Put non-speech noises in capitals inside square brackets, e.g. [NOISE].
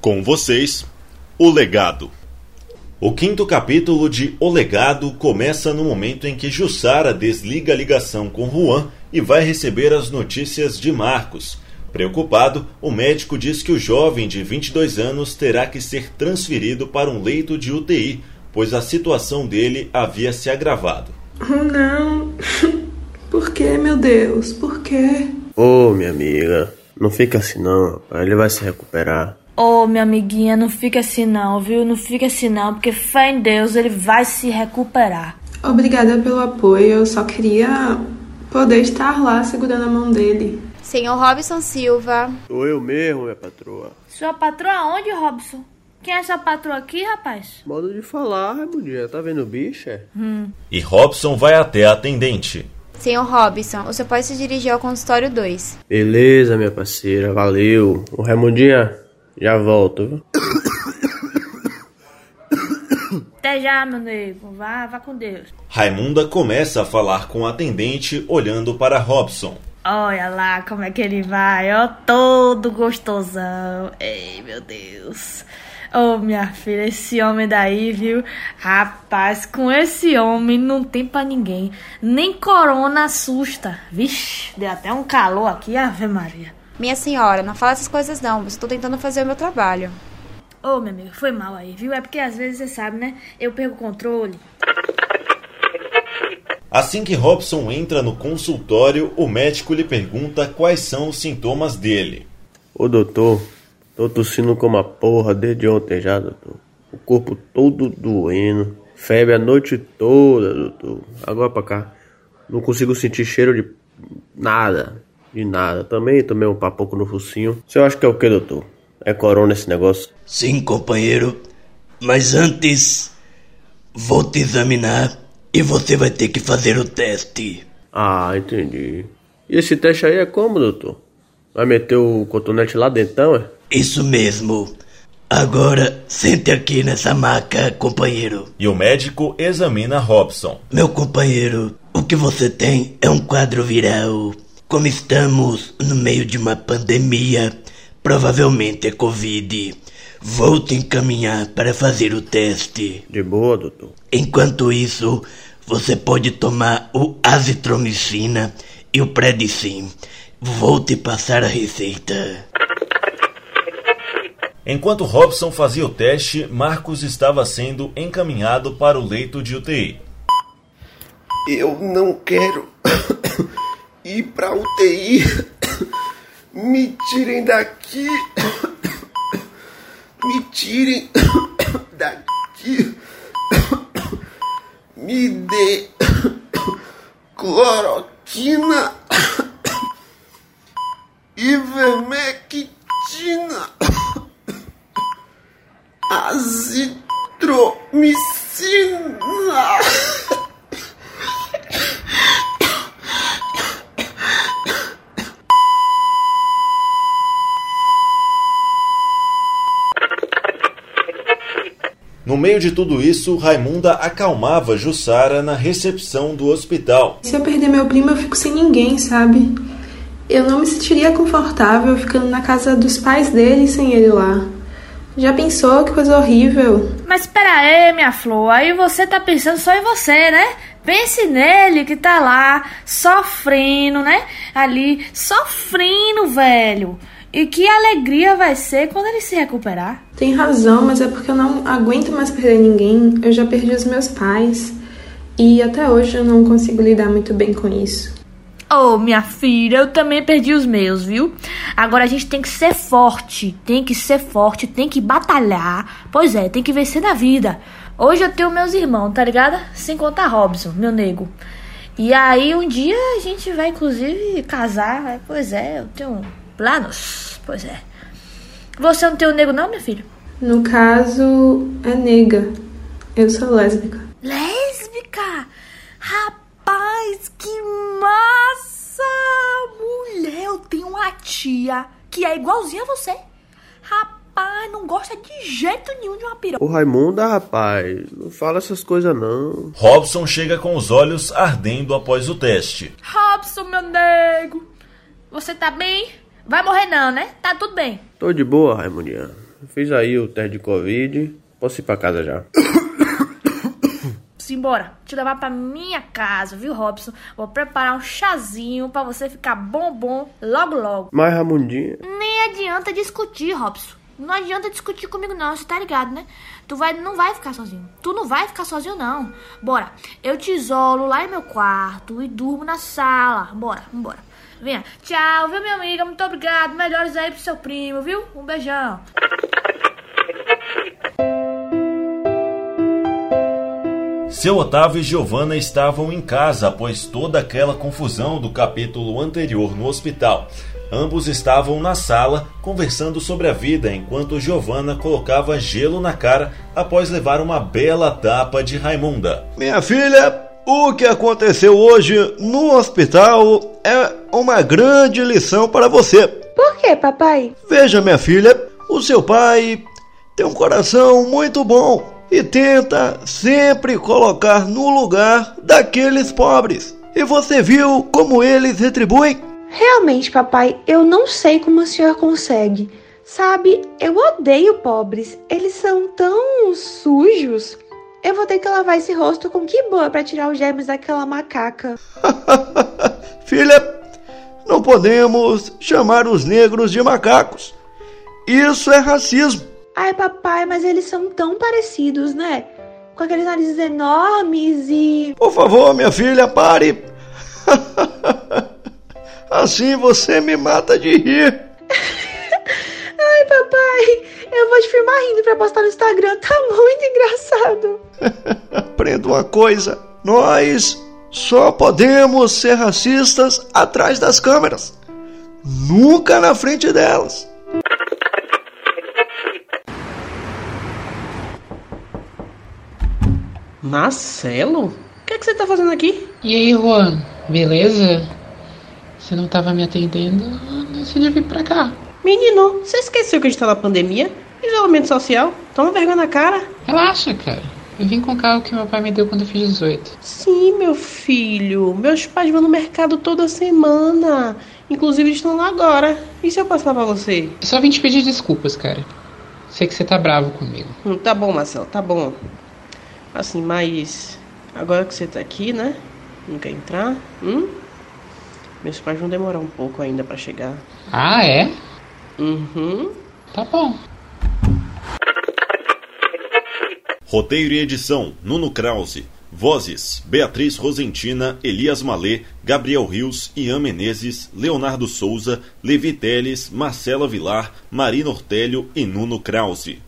Com vocês, O Legado. O quinto capítulo de O Legado começa no momento em que Jussara desliga a ligação com Juan e vai receber as notícias de Marcos. Preocupado, o médico diz que o jovem de 22 anos terá que ser transferido para um leito de UTI, pois a situação dele havia se agravado. Oh, não. [LAUGHS] Por que, meu Deus? Por quê? Ô, oh, minha amiga, não fica assim não, ele vai se recuperar. Ô, oh, minha amiguinha, não fica assim não, viu? Não fica assim não, porque fé em Deus, ele vai se recuperar. Obrigada pelo apoio, eu só queria poder estar lá segurando a mão dele. Senhor Robson Silva. Sou eu mesmo, minha patroa. Sua patroa onde, Robson? Quem é essa patroa aqui, rapaz? Modo de falar, Raimundo. Tá vendo o bicho? É? Hum. E Robson vai até a atendente. Senhor Robson, você pode se dirigir ao consultório 2. Beleza, minha parceira, valeu. O Raimundinha, já volto? Até já, meu nego. Vá, vá com Deus. Raimunda começa a falar com o atendente, olhando para Robson. Olha lá como é que ele vai, ó, todo gostosão. Ei, meu Deus. Ô, oh, minha filha, esse homem daí, viu? Rapaz, com esse homem não tem pra ninguém. Nem corona assusta. Vixe, deu até um calor aqui, Ave Maria. Minha senhora, não fala essas coisas não. Estou tentando fazer o meu trabalho. Ô, oh, meu amigo, foi mal aí, viu? É porque às vezes você sabe, né? Eu perco o controle. Assim que Robson entra no consultório, o médico lhe pergunta quais são os sintomas dele. Ô doutor, tô tossindo como uma porra desde ontem já, doutor. O corpo todo doendo, febre a noite toda, doutor. Agora pra cá, não consigo sentir cheiro de nada, de nada. Também tomei um papoco no focinho. Você acha que é o que, doutor? É corona esse negócio? Sim, companheiro. Mas antes, vou te examinar e você vai ter que fazer o teste. Ah, entendi. E esse teste aí é como, doutor? Vai meter o cotonete lá dentro, é? Isso mesmo. Agora, sente aqui nessa maca, companheiro. E o médico examina Robson. Meu companheiro, o que você tem é um quadro viral. Como estamos no meio de uma pandemia, provavelmente é Covid. Vou te encaminhar para fazer o teste. De boa, doutor. Enquanto isso, você pode tomar o azitromicina e o Predicin. Vou te passar a receita. Enquanto Robson fazia o teste, Marcos estava sendo encaminhado para o leito de UTI. Eu não quero ir para UTI. [COUGHS] Me tirem daqui. [COUGHS] Me tirem [COUGHS] daqui. Me dê cloroquina e vermectina. Azitromicina. No meio de tudo isso, Raimunda acalmava Jussara na recepção do hospital. Se eu perder meu primo, eu fico sem ninguém, sabe? Eu não me sentiria confortável ficando na casa dos pais dele sem ele lá. Já pensou que coisa horrível? Mas espera aí, minha flor, aí você tá pensando só em você, né? Pense nele que tá lá, sofrendo, né? Ali, sofrendo, velho. E que alegria vai ser quando ele se recuperar. Tem razão, mas é porque eu não aguento mais perder ninguém. Eu já perdi os meus pais. E até hoje eu não consigo lidar muito bem com isso. Oh, minha filha, eu também perdi os meus, viu? Agora a gente tem que ser forte, tem que ser forte, tem que batalhar. Pois é, tem que vencer na vida. Hoje eu tenho meus irmãos, tá ligado? Sem contar Robson, meu nego. E aí um dia a gente vai inclusive casar. Pois é, eu tenho planos. Pois é. Você não tem o um nego não, minha filha? No caso, é nega. Eu sou lésbica. Lésbica? Rapaz, que massa! Mulher, eu tenho uma tia que é igualzinha a você. Rapaz, não gosta de jeito nenhum de uma piroca. Ô Raimunda, rapaz, não fala essas coisas não. Robson chega com os olhos ardendo após o teste. Robson, meu nego, você tá bem? Vai morrer não, né? Tá tudo bem. Tô de boa, Raimundinha. Fiz aí o teste de Covid. Posso ir pra casa já. Simbora, te levar pra minha casa, viu, Robson? Vou preparar um chazinho pra você ficar bom bom logo logo. Mas, Ramundinha, Nem adianta discutir, Robson. Não adianta discutir comigo não, você tá ligado, né? Tu vai, não vai ficar sozinho. Tu não vai ficar sozinho não. Bora. Eu te isolo lá em meu quarto e durmo na sala. Bora, bora. Venha. Tchau, viu, minha amiga? Muito obrigado. Melhores aí pro seu primo, viu? Um beijão. Seu Otávio e Giovanna estavam em casa após toda aquela confusão do capítulo anterior no hospital. Ambos estavam na sala conversando sobre a vida enquanto Giovanna colocava gelo na cara após levar uma bela tapa de Raimunda. Minha filha, o que aconteceu hoje no hospital é uma grande lição para você. Por quê, papai? Veja, minha filha, o seu pai tem um coração muito bom e tenta sempre colocar no lugar daqueles pobres. E você viu como eles retribuem? Realmente, papai, eu não sei como o senhor consegue. Sabe, eu odeio pobres. Eles são tão sujos. Eu vou ter que lavar esse rosto com que boa para tirar os germes daquela macaca. [LAUGHS] Filha, não podemos chamar os negros de macacos. Isso é racismo. Ai, papai, mas eles são tão parecidos, né? Com aqueles narizes enormes e. Por favor, minha filha, pare. [LAUGHS] Assim você me mata de rir. [LAUGHS] Ai, papai, eu vou te filmar rindo pra postar no Instagram. Tá muito engraçado. [LAUGHS] Aprenda uma coisa: nós só podemos ser racistas atrás das câmeras, nunca na frente delas. Marcelo? O que, é que você tá fazendo aqui? E aí, Juan, beleza? Você não tava me atendendo, decidi vir pra cá. Menino, você esqueceu que a gente tá na pandemia? Isolamento social? Toma vergonha na cara. Relaxa, cara. Eu vim com o carro que meu pai me deu quando eu fiz 18. Sim, meu filho. Meus pais vão no mercado toda semana. Inclusive, eles estão lá agora. E se eu passar pra você? Eu só vim te pedir desculpas, cara. Sei que você tá bravo comigo. Hum, tá bom, Marcelo, tá bom. Assim, mas. Agora que você tá aqui, né? Não quer entrar? Hum? Meus pais vão demorar um pouco ainda pra chegar. Ah, é? Uhum. Tá bom. Roteiro e edição: Nuno Krause. Vozes: Beatriz Rosentina, Elias Malê, Gabriel Rios, Ian Menezes, Leonardo Souza, Levi Teles, Marcela Vilar, Marina Ortélio e Nuno Krause.